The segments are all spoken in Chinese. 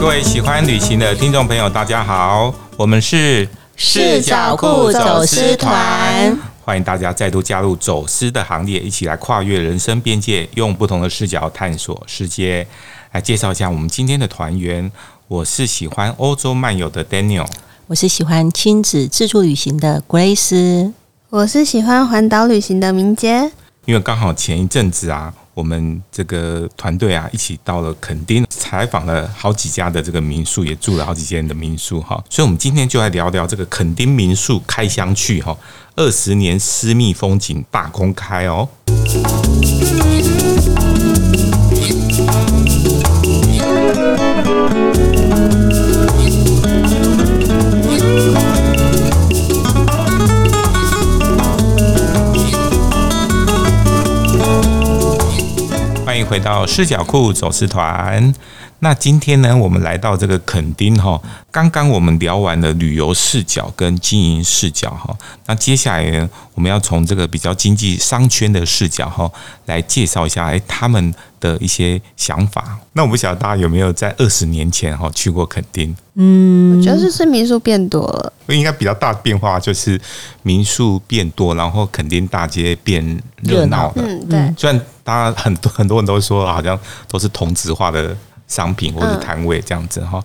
各位喜欢旅行的听众朋友，大家好，我们是视角库走私团，欢迎大家再度加入走私的行列，一起来跨越人生边界，用不同的视角探索世界。来介绍一下我们今天的团员，我是喜欢欧洲漫游的 Daniel，我是喜欢亲子自助旅行的 Grace，我是喜欢环岛旅行的明杰。因为刚好前一阵子啊。我们这个团队啊，一起到了垦丁，采访了好几家的这个民宿，也住了好几间的民宿哈。所以，我们今天就来聊聊这个垦丁民宿开箱去哈，二十年私密风景大公开哦。回到视角库走私团，那今天呢，我们来到这个垦丁哈。刚刚我们聊完了旅游视角跟经营视角哈，那接下来呢，我们要从这个比较经济商圈的视角哈，来介绍一下哎他们的一些想法。那我不晓得大家有没有在二十年前哈去过垦丁？嗯，我觉得是民宿变多了，应该比较大的变化就是民宿变多，然后垦丁大街变热闹了。嗯，对。虽然大家很多 很多人都说好像都是同质化的商品或者摊位这样子哈，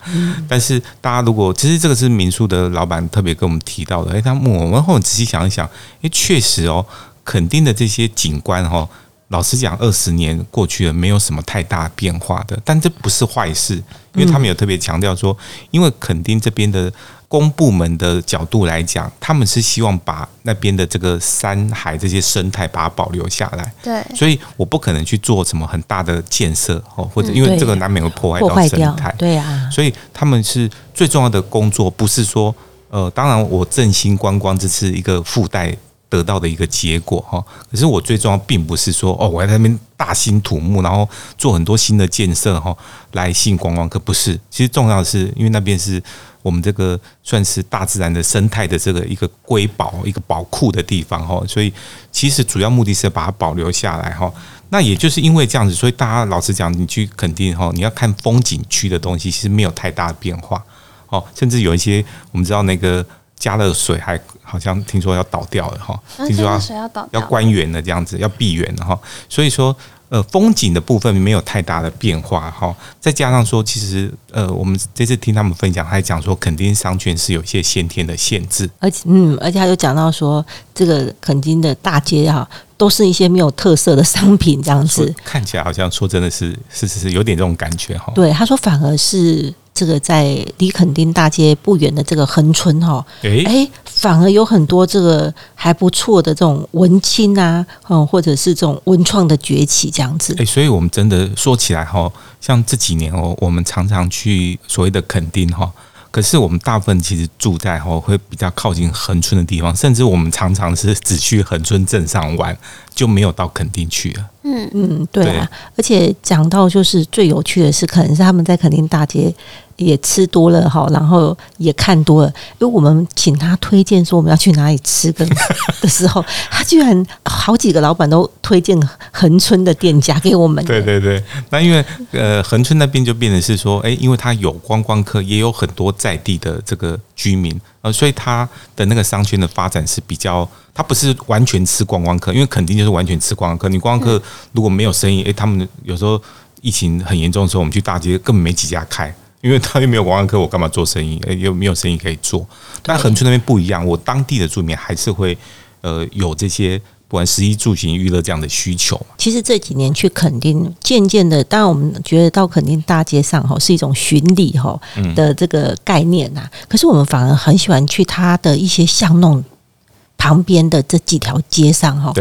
但是大家如果其实这个是民宿的老板特别跟我们提到的，哎，他我们后仔细想一想，哎，确实哦，垦丁的这些景观哈，老实讲，二十年过去了，没有什么太大变化的，但这不是坏事，因为他们有特别强调说，因为肯定这边的。公部门的角度来讲，他们是希望把那边的这个山海这些生态把它保留下来。对，所以我不可能去做什么很大的建设哦，或者因为这个难免会破坏到生态。对啊，所以他们是最重要的工作，不是说呃，当然我振兴观光这是一个附带得到的一个结果哈。可是我最重要并不是说哦，我在那边大兴土木，然后做很多新的建设哈，来吸引观光客。不是，其实重要的是因为那边是。我们这个算是大自然的生态的这个一个瑰宝、一个宝库的地方哈，所以其实主要目的是要把它保留下来哈。那也就是因为这样子，所以大家老实讲，你去肯定哈，你要看风景区的东西，其实没有太大的变化哦。甚至有一些我们知道那个加了水还好像听说要倒掉了哈，听说要要关园了这样子，要闭园了哈。所以说。呃，风景的部分没有太大的变化哈，再加上说，其实呃，我们这次听他们分享，还讲说，垦丁商圈是有一些先天的限制，而且嗯，而且他有讲到说，这个垦丁的大街哈，都是一些没有特色的商品，这样子看起来好像说真的是是是是有点这种感觉哈。对，他说反而是。这个在离垦丁大街不远的这个恒春哈，哎，反而有很多这个还不错的这种文青啊，嗯，或者是这种文创的崛起这样子。哎，所以我们真的说起来哈，像这几年哦，我们常常去所谓的垦丁哈。可是我们大部分其实住在哈会比较靠近恒春的地方，甚至我们常常是只去恒春镇上玩，就没有到垦丁去了。嗯嗯，对啊。而且讲到就是最有趣的是，可能是他们在垦丁大街也吃多了哈，然后也看多了。因为我们请他推荐说我们要去哪里吃跟 的时候，他居然好几个老板都推荐恒春的店家给我们。对对对，那因为呃恒春那边就变成是说，哎，因为他有观光客，也有很多在地的这个居民，呃，所以他的那个商圈的发展是比较，他不是完全吃观光客，因为肯定就是完全吃观光客。你观光客如果没有生意，哎，他们有时候疫情很严重的时候，我们去大街根本没几家开。因为他又没有观光客，我干嘛做生意？诶，又没有生意可以做。但恒春那边不一样，我当地的住民还是会呃有这些不管食衣住行娱乐这样的需求。其实这几年去垦丁，渐渐的，当然我们觉得到垦丁大街上哈是一种巡礼哈的这个概念呐。可是我们反而很喜欢去它的一些巷弄旁边的这几条街上哈，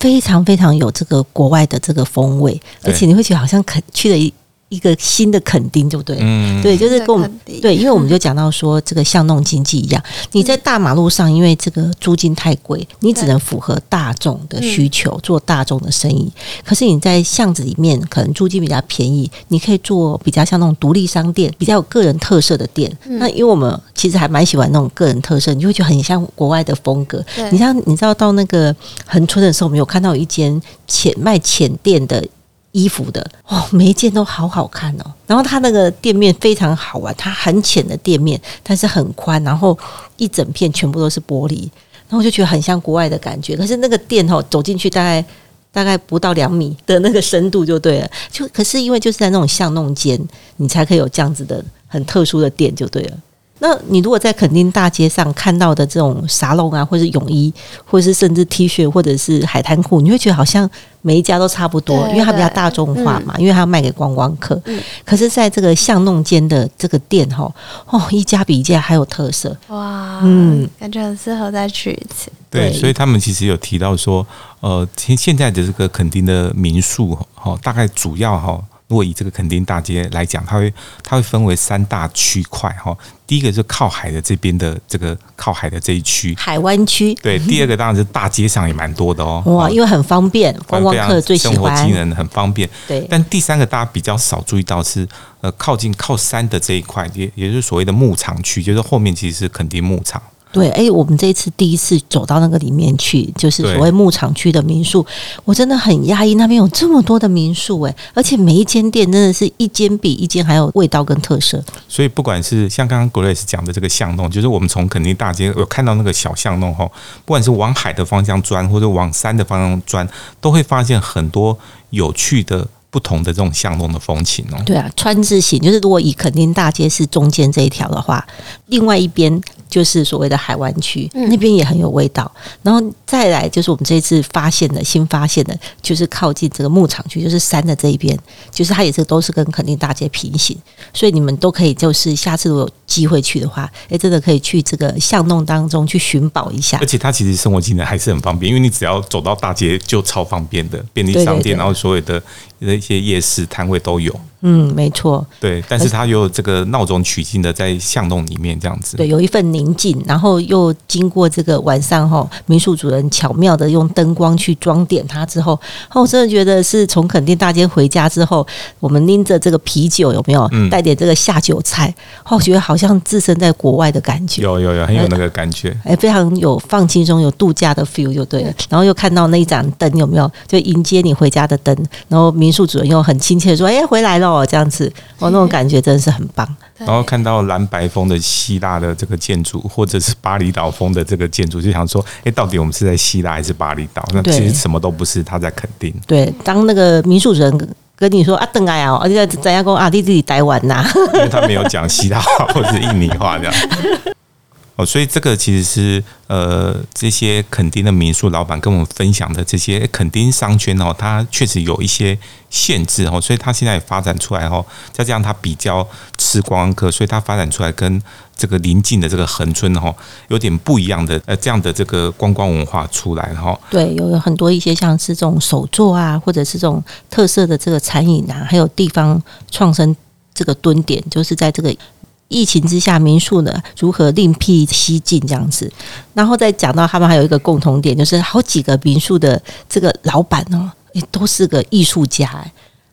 非常非常有这个国外的这个风味，而且你会觉得好像肯去了一。一个新的肯定，对不对？嗯，对，就是跟我们对，因为我们就讲到说，这个巷弄经济一样，你在大马路上，因为这个租金太贵，你只能符合大众的需求，做大众的生意。可是你在巷子里面，可能租金比较便宜，你可以做比较像那种独立商店，比较有个人特色的店。那因为我们其实还蛮喜欢那种个人特色，你就会觉得很像国外的风格。你像你知道到那个横村的时候，我们有看到一间浅卖浅店的。衣服的哦，每一件都好好看哦。然后它那个店面非常好玩，它很浅的店面，但是很宽，然后一整片全部都是玻璃，然后我就觉得很像国外的感觉。可是那个店哦，走进去大概大概不到两米的那个深度就对了。就可是因为就是在那种巷弄间，你才可以有这样子的很特殊的店就对了。那你如果在垦丁大街上看到的这种沙龙啊，或是泳衣，或是甚至 T 恤，或者是海滩裤，你会觉得好像每一家都差不多，因为它比较大众化嘛，因为它要卖给观光客。可是在这个巷弄间的这个店哈，哦，一家比一家还有特色。哇，嗯，感觉很适合再去一次。对，所以他们其实有提到说，呃，现现在的这个垦丁的民宿哈，大概主要哈。如果以这个垦丁大街来讲，它会它会分为三大区块哈。第一个是靠海的这边的这个靠海的这一区，海湾区。对，第二个当然是大街上也蛮多的哦。哇，因为很方便，观光客最喜欢，生活机能很方便。对。但第三个大家比较少注意到是，呃，靠近靠山的这一块，也也就是所谓的牧场区，就是后面其实是垦丁牧场。对，哎，我们这一次第一次走到那个里面去，就是所谓牧场区的民宿，我真的很压抑，那边有这么多的民宿，哎，而且每一间店真的是一间比一间还有味道跟特色。所以不管是像刚刚 Grace 讲的这个巷弄，就是我们从垦丁大街有看到那个小巷弄哈，不管是往海的方向钻，或者往山的方向钻，都会发现很多有趣的。不同的这种巷弄的风情哦，对啊，川字形就是如果以垦丁大街是中间这一条的话，另外一边就是所谓的海湾区，嗯、那边也很有味道。然后再来就是我们这次发现的新发现的，就是靠近这个牧场区，就是山的这一边，就是它也是都是跟垦丁大街平行，所以你们都可以就是下次如果有机会去的话，哎，真的可以去这个巷弄当中去寻宝一下。而且它其实生活机能还是很方便，因为你只要走到大街就超方便的便利商店，然后所有的。的一些夜市摊位都有，嗯，没错，对，但是它又有这个闹中取静的在巷弄里面这样子，对，有一份宁静，然后又经过这个晚上哈，民宿主人巧妙的用灯光去装点它之后，我真的觉得是从垦丁大街回家之后，我们拎着这个啤酒有没有，带点这个下酒菜，我觉得好像置身在国外的感觉，有有有，很有那个感觉，哎，非常有放轻松、有度假的 feel 就对了，然后又看到那一盏灯有没有，就迎接你回家的灯，然后民。民宿主人又很亲切的说：“哎，回来了，这样子，哦，那种 感觉真的是很棒。”然后看到蓝白风的希腊的这个建筑，或者是巴厘岛风的这个建筑，就想说：“哎，到底我们是在希腊还是巴厘岛？”那其实什么都不是，他在肯定。对，当那个民宿主人跟你说：“啊，邓爱啊，而且在家公啊，弟弟台湾呐？” 因为他没有讲希腊话或者是印尼话这样。哦所以这个其实是呃，这些垦丁的民宿老板跟我们分享的这些垦丁商圈哦，它确实有一些限制哦，所以它现在也发展出来哦，再加上它比较吃光客，所以它发展出来跟这个邻近的这个恒春哦，有点不一样的呃这样的这个观光文化出来哈。对，有很多一些像是这种手作啊，或者是这种特色的这个餐饮啊，还有地方创生这个蹲点，就是在这个。疫情之下，民宿呢如何另辟蹊径这样子？然后再讲到他们还有一个共同点，就是好几个民宿的这个老板哦，也，都是个艺术家。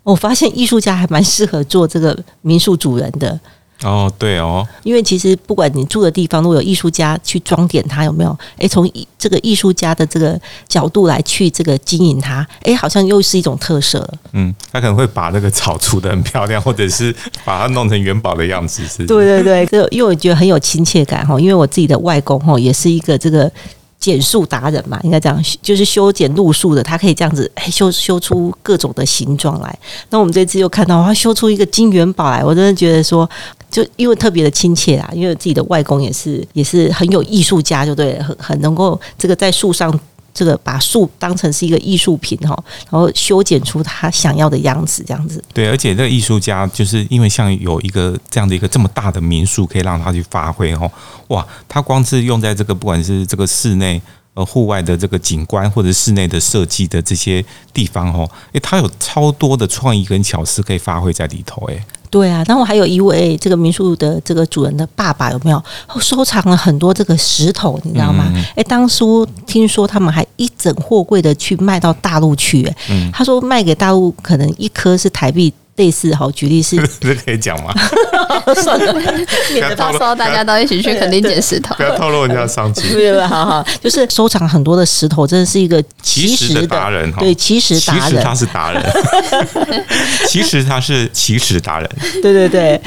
我发现艺术家还蛮适合做这个民宿主人的。哦，对哦，因为其实不管你住的地方，如果有艺术家去装点它，有没有？诶，从这个艺术家的这个角度来去这个经营它，诶，好像又是一种特色。嗯，他可能会把那个草除的很漂亮，或者是把它弄成元宝的样子，是。对对对，这因为我觉得很有亲切感哈，因为我自己的外公哈也是一个这个。剪树达人嘛，应该这样，就是修剪路树的，他可以这样子修修出各种的形状来。那我们这次又看到他修出一个金元宝来，我真的觉得说，就因为特别的亲切啊，因为自己的外公也是也是很有艺术家，就对，很很能够这个在树上。这个把树当成是一个艺术品哈，然后修剪出他想要的样子，这样子。对，而且这个艺术家就是因为像有一个这样的一个这么大的民宿，可以让他去发挥哈。哇，他光是用在这个不管是这个室内呃户外的这个景观或者室内的设计的这些地方哦，诶，它有超多的创意跟巧思可以发挥在里头，诶。对啊，然后还有一位这个民宿的这个主人的爸爸有没有收藏了很多这个石头，你知道吗？哎、嗯，当初听说他们还一整货柜的去卖到大陆去，哎、嗯，他说卖给大陆可能一颗是台币。类似好，举例是，这可以讲吗？算了，免得到时候大家都一起去，肯定捡石头。不要透露人家商机。对了，好好，就是收藏很多的石头，真的是一个奇石的达人哈。对，奇石达人，其实他是达人。其实他是奇石达人。对对对。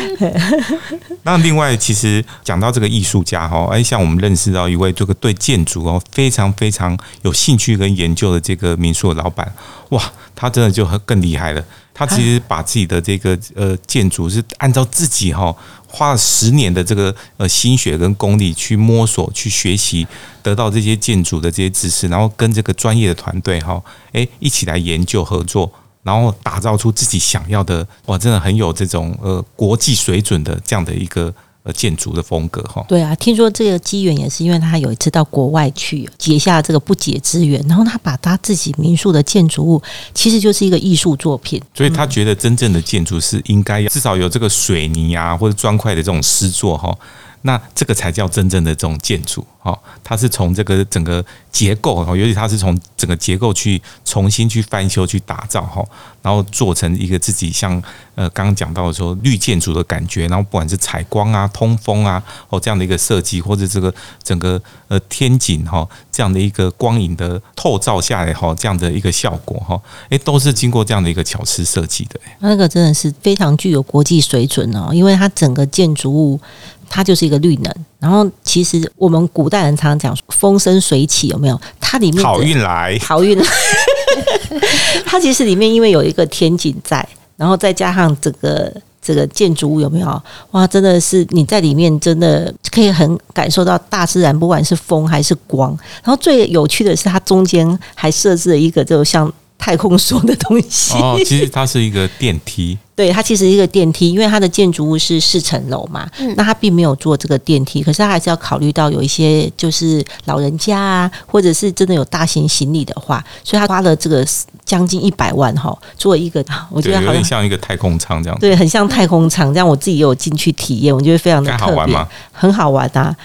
那另外，其实讲到这个艺术家哈，哎，像我们认识到一位这个对建筑哦非常非常有兴趣跟研究的这个民宿的老板，哇，他真的就很更厉害了。他其实把自己的这个呃建筑是按照自己哈花了十年的这个呃心血跟功力去摸索去学习，得到这些建筑的这些知识，然后跟这个专业的团队哈诶一起来研究合作，然后打造出自己想要的哇，真的很有这种呃国际水准的这样的一个。呃，建筑的风格哈，对啊，听说这个机缘也是因为他有一次到国外去结下这个不解之缘，然后他把他自己民宿的建筑物，其实就是一个艺术作品，所以他觉得真正的建筑是应该至少有这个水泥啊或者砖块的这种施作哈。那这个才叫真正的这种建筑，哈，它是从这个整个结构，哈，尤其它是从整个结构去重新去翻修、去打造，哈，然后做成一个自己像呃刚刚讲到的说绿建筑的感觉，然后不管是采光啊、通风啊，哦这样的一个设计，或者这个整个呃天井哈这样的一个光影的透照下来哈，这样的一个效果哈，诶，都是经过这样的一个巧思设计的。那个真的是非常具有国际水准哦，因为它整个建筑物。它就是一个绿能，然后其实我们古代人常常讲风生水起，有没有？它里面好运来，好运来。它其实里面因为有一个天井在，然后再加上这个这个建筑物有没有？哇，真的是你在里面真的可以很感受到大自然，不管是风还是光。然后最有趣的是，它中间还设置了一个就像太空梭的东西。哦，其实它是一个电梯。对，它其实一个电梯，因为它的建筑物是四层楼嘛，嗯、那它并没有做这个电梯，可是它还是要考虑到有一些就是老人家啊，或者是真的有大型行李的话，所以他花了这个将近一百万哈，做一个，我觉得好像有点像一个太空舱这样子，对，很像太空舱这样。我自己也有进去体验，我觉得非常的特别，好玩吗？很好玩啊！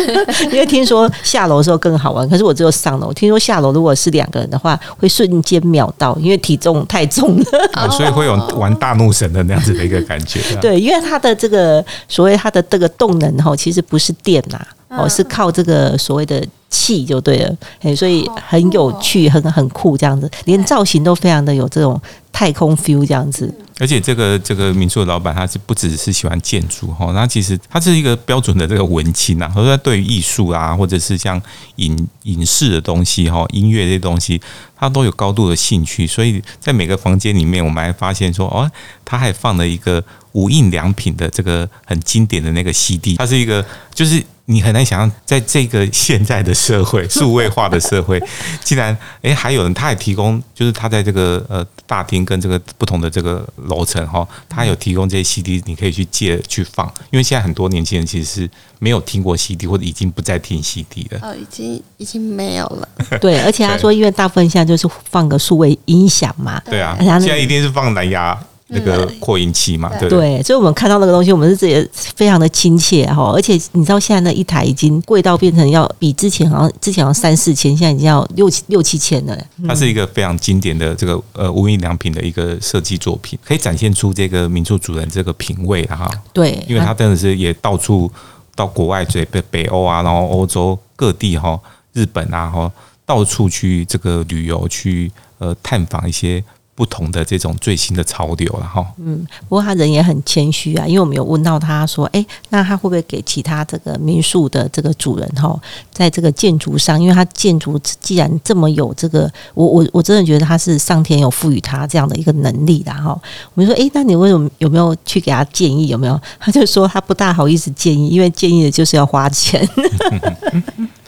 因为听说下楼的时候更好玩，可是我只有上楼。听说下楼如果是两个人的话，会瞬间秒到，因为体重太重了，哦、所以会有玩大怒神的那样子的一个感觉。对，因为它的这个所谓它的这个动能哈，其实不是电呐，哦，是靠这个所谓的气就对了。哎，所以很有趣，很很酷，这样子，连造型都非常的有这种太空 feel 这样子。而且这个这个民宿的老板他是不只是喜欢建筑哈，他其实他是一个标准的这个文青呐，或者对于艺术啊，或者是像影影视的东西哈，音乐这些东西，他都有高度的兴趣。所以在每个房间里面，我们还发现说，哦，他还放了一个无印良品的这个很经典的那个 CD，它是一个就是。你很难想象，在这个现在的社会，数位化的社会，竟然诶还有人，他也提供，就是他在这个呃大厅跟这个不同的这个楼层哈，他有提供这些 CD，你可以去借去放。因为现在很多年轻人其实是没有听过 CD，或者已经不再听 CD 了。哦，已经已经没有了。对，而且他说，因为大部分现在就是放个数位音响嘛。对啊，现在一定是放蓝牙。那个扩音器嘛，对对，所以我们看到那个东西，我们是觉得非常的亲切哈。而且你知道，现在那一台已经贵到变成要比之前好像之前要三四千，现在已经要六七六七千了。它是一个非常经典的这个呃无印良品的一个设计作品，可以展现出这个民宿主人这个品味哈。对，因为他真的是也到处到国外，北北北欧啊，然后欧洲各地哈，日本啊哈，到处去这个旅游去呃探访一些。不同的这种最新的潮流了哈。嗯，不过他人也很谦虚啊，因为我们有问到他说，哎，那他会不会给其他这个民宿的这个主人哈，在这个建筑上，因为他建筑既然这么有这个，我我我真的觉得他是上天有赋予他这样的一个能力的哈。我们说，哎，那你为什么有没有去给他建议？有没有？他就说他不大好意思建议，因为建议的就是要花钱。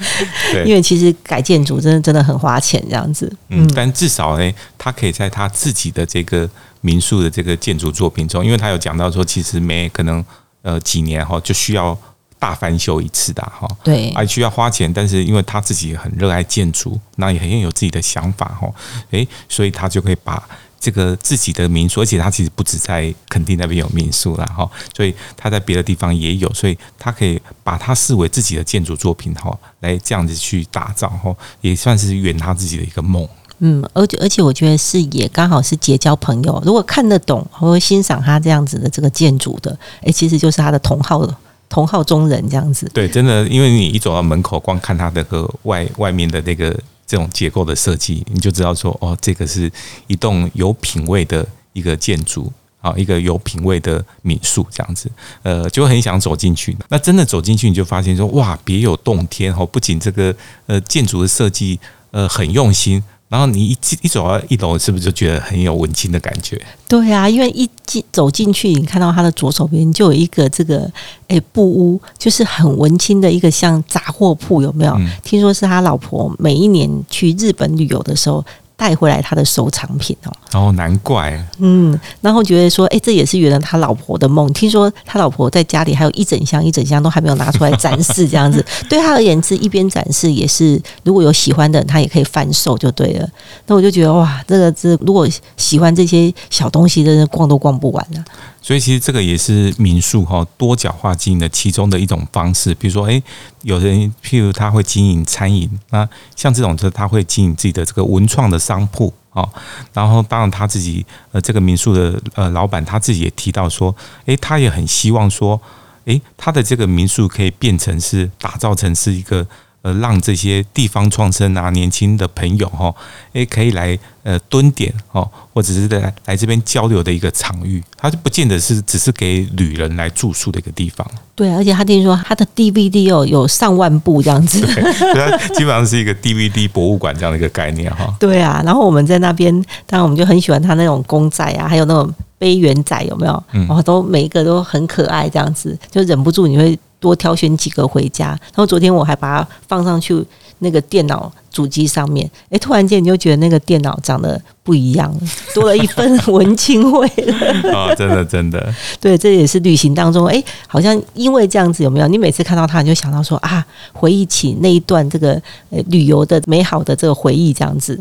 因为其实改建筑真的真的很花钱，这样子。嗯，但至少呢，他可以在他自己的这个民宿的这个建筑作品中，因为他有讲到说，其实每可能呃几年哈就需要大翻修一次的哈。对，还需要花钱，但是因为他自己很热爱建筑，那也很有自己的想法哈。诶，所以他就可以把这个自己的民宿，而且他其实不止在垦丁那边有民宿啦哈，所以他在别的地方也有，所以他可以把它视为自己的建筑作品哈，来这样子去打造哈，也算是圆他自己的一个梦。嗯，而且而且我觉得是也刚好是结交朋友，如果看得懂或欣赏他这样子的这个建筑的，诶，其实就是他的同号同号中人这样子。对，真的，因为你一走到门口，光看他的个外外面的那个这种结构的设计，你就知道说，哦，这个是一栋有品味的一个建筑啊，一个有品味的民宿这样子，呃，就很想走进去。那真的走进去，你就发现说，哇，别有洞天哦！不仅这个呃建筑的设计呃很用心。然后你一进一走到一楼，是不是就觉得很有文青的感觉？对啊，因为一进走进去，你看到他的左手边就有一个这个诶布屋，就是很文青的一个像杂货铺，有没有？嗯、听说是他老婆每一年去日本旅游的时候。带回来他的收藏品哦，哦，难怪，嗯，然后觉得说，哎，这也是圆了他老婆的梦。听说他老婆在家里还有一整箱一整箱都还没有拿出来展示，这样子 对他而言是一边展示，也是如果有喜欢的人，他也可以贩售就对了。那我就觉得哇，这个是如果喜欢这些小东西的人，逛都逛不完了。所以其实这个也是民宿哈多角化经营的其中的一种方式。比如说，诶，有人譬如他会经营餐饮，那像这种，就他会经营自己的这个文创的商商铺啊。然后，当然他自己呃这个民宿的呃老板他自己也提到说，诶，他也很希望说，诶，他的这个民宿可以变成是打造成是一个。呃，让这些地方创生啊，年轻的朋友哈，诶，可以来呃蹲点哦，或者是来来这边交流的一个场域，它就不见得是只是给旅人来住宿的一个地方。对，而且他听说他的 DVD 哦有上万部这样子，对，它基本上是一个 DVD 博物馆这样的一个概念哈。对啊，然后我们在那边，当然我们就很喜欢他那种公仔啊，还有那种杯圆仔有没有？嗯，然后都每一个都很可爱，这样子就忍不住你会。多挑选几个回家，然后昨天我还把它放上去那个电脑主机上面，哎，突然间你就觉得那个电脑长得不一样了，多了一份文青味了。啊，真的真的，对，这也是旅行当中，哎，好像因为这样子有没有？你每次看到它，你就想到说啊，回忆起那一段这个旅游的美好的这个回忆，这样子。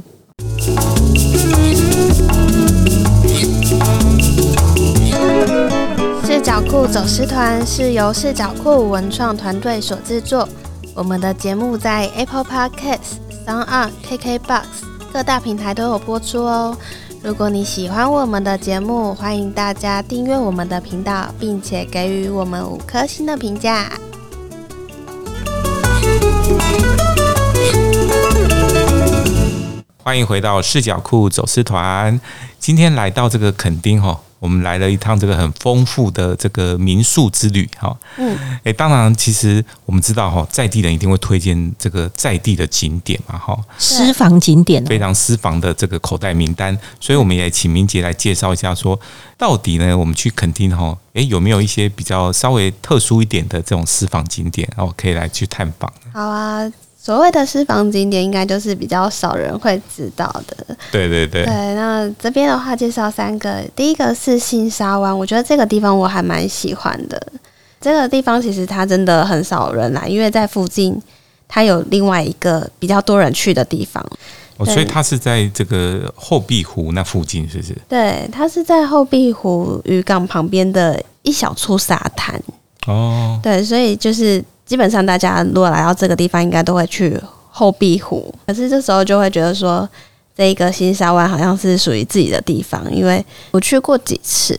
角酷走私团是由视角酷文创团队所制作。我们的节目在 Apple Podcasts、s o n On、KKBox 各大平台都有播出哦。如果你喜欢我们的节目，欢迎大家订阅我们的频道，并且给予我们五颗星的评价。欢迎回到视角酷走私团，今天来到这个垦丁哈。我们来了一趟这个很丰富的这个民宿之旅，哈，嗯，诶，当然，其实我们知道哈，在地人一定会推荐这个在地的景点嘛，哈，私房景点，非常私房的这个口袋名单，所以我们也请明杰来介绍一下，说到底呢，我们去垦丁哈，诶，有没有一些比较稍微特殊一点的这种私房景点，然后可以来去探访？好啊。所谓的私房景点，应该就是比较少人会知道的。对对对。对，那这边的话介绍三个，第一个是新沙湾，我觉得这个地方我还蛮喜欢的。这个地方其实它真的很少人来，因为在附近它有另外一个比较多人去的地方。哦，所以它是在这个后壁湖那附近，是不是？对，它是在后壁湖渔港旁边的一小处沙滩。哦。对，所以就是。基本上大家如果来到这个地方，应该都会去后壁湖。可是这时候就会觉得说，这一个新沙湾好像是属于自己的地方，因为我去过几次，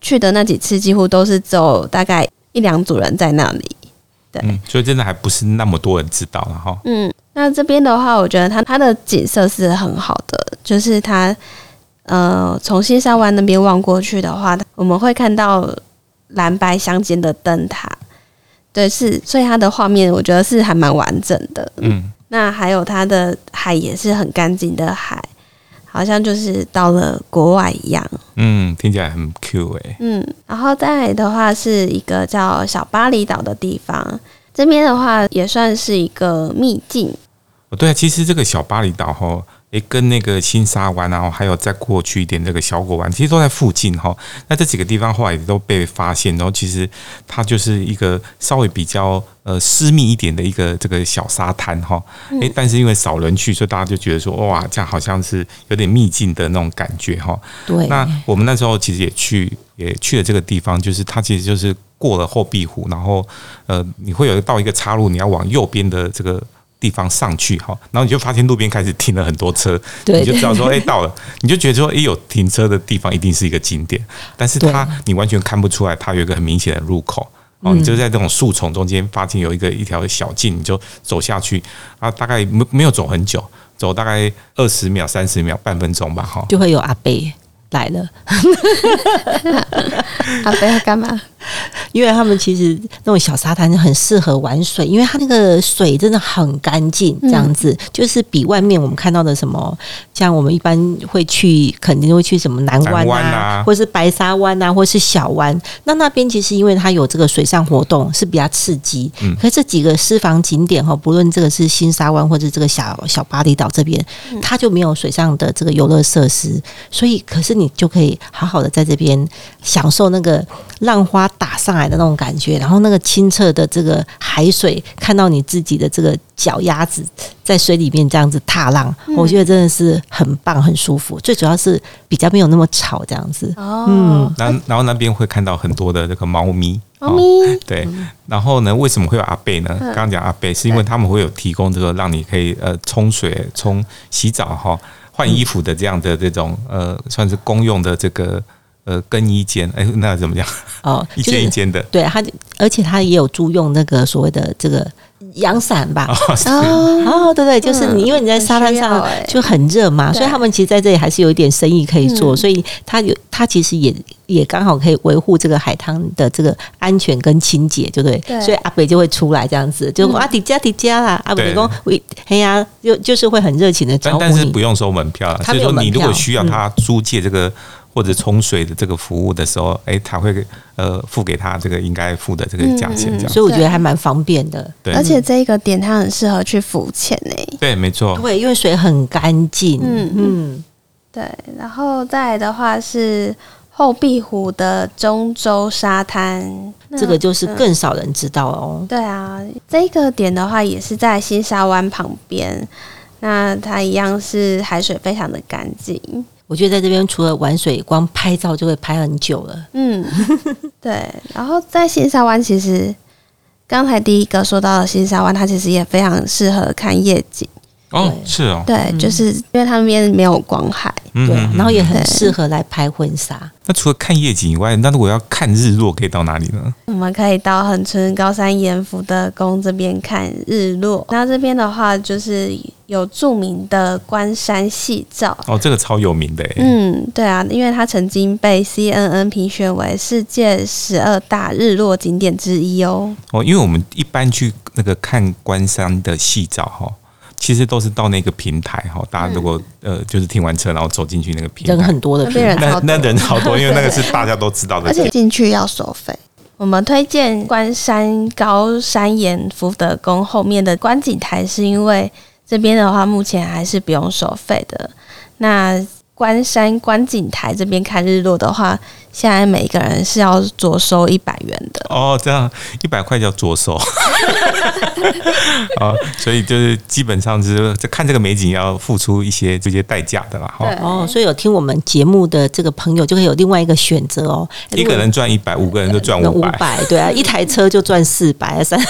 去的那几次几乎都是只有大概一两组人在那里。对，嗯，所以真的还不是那么多人知道了哈。嗯，那这边的话，我觉得它它的景色是很好的，就是它呃，从新沙湾那边望过去的话，我们会看到蓝白相间的灯塔。对，是，所以它的画面我觉得是还蛮完整的。嗯，那还有它的海也是很干净的海，好像就是到了国外一样。嗯，听起来很 Q 哎。嗯，然后再来的话是一个叫小巴厘岛的地方，这边的话也算是一个秘境。哦对啊，其实这个小巴厘岛哈。诶，跟那个新沙湾啊，还有再过去一点这个小果湾，其实都在附近哈。那这几个地方后来也都被发现，然后其实它就是一个稍微比较呃私密一点的一个这个小沙滩哈。诶，但是因为少人去，所以大家就觉得说哇，这样好像是有点秘境的那种感觉哈。对。那我们那时候其实也去，也去了这个地方，就是它其实就是过了后壁湖，然后呃，你会有到一个岔路，你要往右边的这个。地方上去哈，然后你就发现路边开始停了很多车，你就知道说，哎，到了，你就觉得说，哎，有停车的地方一定是一个景点，但是它你完全看不出来，它有一个很明显的入口哦，你就在这种树丛中间发现有一个一条小径，你就走下去啊，大概没没有走很久，走大概二十秒、三十秒、半分钟吧，哈，就会有阿伯来了，阿伯要干嘛？因为他们其实那种小沙滩很适合玩水，因为它那个水真的很干净，这样子、嗯、就是比外面我们看到的什么，像我们一般会去，肯定会去什么南湾啊，啊。或是白沙湾啊，或是小湾。那那边其实因为它有这个水上活动是比较刺激，嗯、可是这几个私房景点哈，不论这个是新沙湾或者这个小小巴厘岛这边，它就没有水上的这个游乐设施，所以可是你就可以好好的在这边享受那个浪花打上来的那种感觉，然后那个清澈的这个海水，看到你自己的这个脚丫子在水里面这样子踏浪，嗯、我觉得真的是很棒，很舒服。最主要是比较没有那么吵，这样子。哦，嗯，然后然后那边会看到很多的这个猫咪，猫咪、哦、对。然后呢，为什么会有阿贝呢？嗯、刚刚讲阿贝是因为他们会有提供这个让你可以呃冲水、冲洗澡哈、换衣服的这样的这种呃算是公用的这个。呃，更衣间，哎，那怎么讲？哦，一间一间的，对，他，而且他也有租用那个所谓的这个阳伞吧？哦，哦，对对，就是你，因为你在沙滩上就很热嘛，所以他们其实在这里还是有一点生意可以做，所以他有，他其实也也刚好可以维护这个海滩的这个安全跟清洁，对不对？所以阿北就会出来这样子，就阿迪加迪加啦，阿北公，嘿呀，就就是会很热情的招呼你，但是不用收门票，所以说你如果需要他租借这个。或者冲水的这个服务的时候，哎、欸，他会呃付给他这个应该付的这个价钱，这样，所以我觉得还蛮方便的。对，而且这一个点它很适合去浮潜呢。对，没错。对，因为水很干净。嗯嗯。对，然后再来的话是后壁湖的中洲沙滩，这个就是更少人知道哦。对啊，这个点的话也是在新沙湾旁边，那它一样是海水非常的干净。我觉得在这边除了玩水，光拍照就会拍很久了。嗯，对。然后在新沙湾，其实刚才第一个说到的新沙湾，它其实也非常适合看夜景。哦，是哦，对，就是因为它那边没有光海，对，然后也很适合来拍婚纱。那除了看夜景以外，那如果要看日落，可以到哪里呢？我们可以到恒春高山盐福德宫这边看日落。那这边的话，就是有著名的关山夕照。哦，这个超有名的。嗯，对啊，因为它曾经被 CNN 评选为世界十二大日落景点之一哦。哦，因为我们一般去那个看关山的夕照哈。其实都是到那个平台哈，大家如果呃就是停完车然后走进去那个平台，人很多的平台，那那人好多，因为那个是大家都知道的。而且进去要收费。我们推荐关山高山岩福德宫后面的观景台，是因为这边的话目前还是不用收费的。那关山观景台这边看日落的话，现在每个人是要酌收一百元的。哦，这样一百块叫酌收啊，所以就是基本上就是看这个美景要付出一些这些代价的啦。哈，哦，所以有听我们节目的这个朋友就可以有另外一个选择哦。一个人赚一百，五个人就赚五百。五百，对啊，一台车就赚四百三。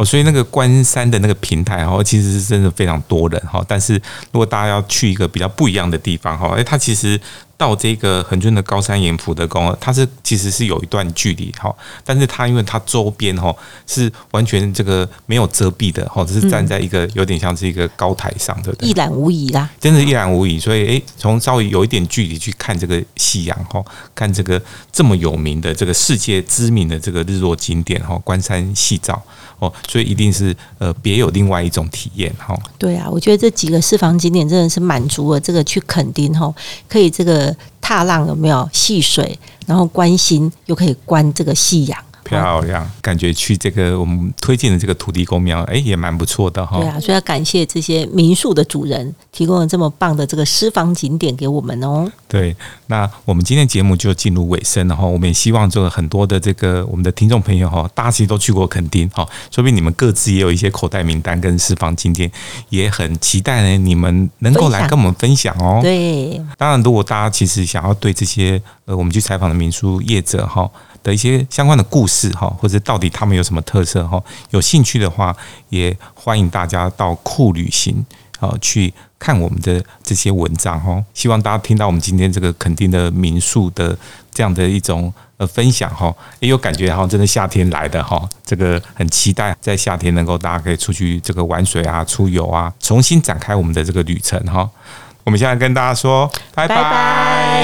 哦，所以那个关山的那个平台哈，其实是真的非常多人哈。但是如果大家要去一个比较不一样的地方哈，哎，它其实到这个恒春的高山岩福德宫，它是其实是有一段距离哈。但是它因为它周边哈是完全这个没有遮蔽的哈，只是站在一个有点像是一个高台上的，一览无遗啦，真的，一览无遗。所以哎，从稍微有一点距离去看这个夕阳哈，看这个这么有名的这个世界知名的这个日落景点哈，关山夕照。哦，所以一定是呃别有另外一种体验哈。对啊，我觉得这几个私房景点真的是满足了这个去垦丁哈，可以这个踏浪有没有戏水，然后观星又可以观这个夕阳漂亮，感觉去这个我们推荐的这个土地公庙，哎，也蛮不错的哈。对啊，所以要感谢这些民宿的主人提供了这么棒的这个私房景点给我们哦。对，那我们今天节目就进入尾声了哈。我们也希望这个很多的这个我们的听众朋友哈，大家其实都去过垦丁哈，说不定你们各自也有一些口袋名单跟私房景点，也很期待呢，你们能够来跟我们分享哦。对，当然，如果大家其实想要对这些呃我们去采访的民宿业者哈。的一些相关的故事哈，或者到底他们有什么特色哈？有兴趣的话，也欢迎大家到酷旅行啊去看我们的这些文章哈。希望大家听到我们今天这个垦丁的民宿的这样的一种呃分享哈，也有感觉哈，真的夏天来的哈，这个很期待在夏天能够大家可以出去这个玩水啊、出游啊，重新展开我们的这个旅程哈。我们现在跟大家说，拜拜。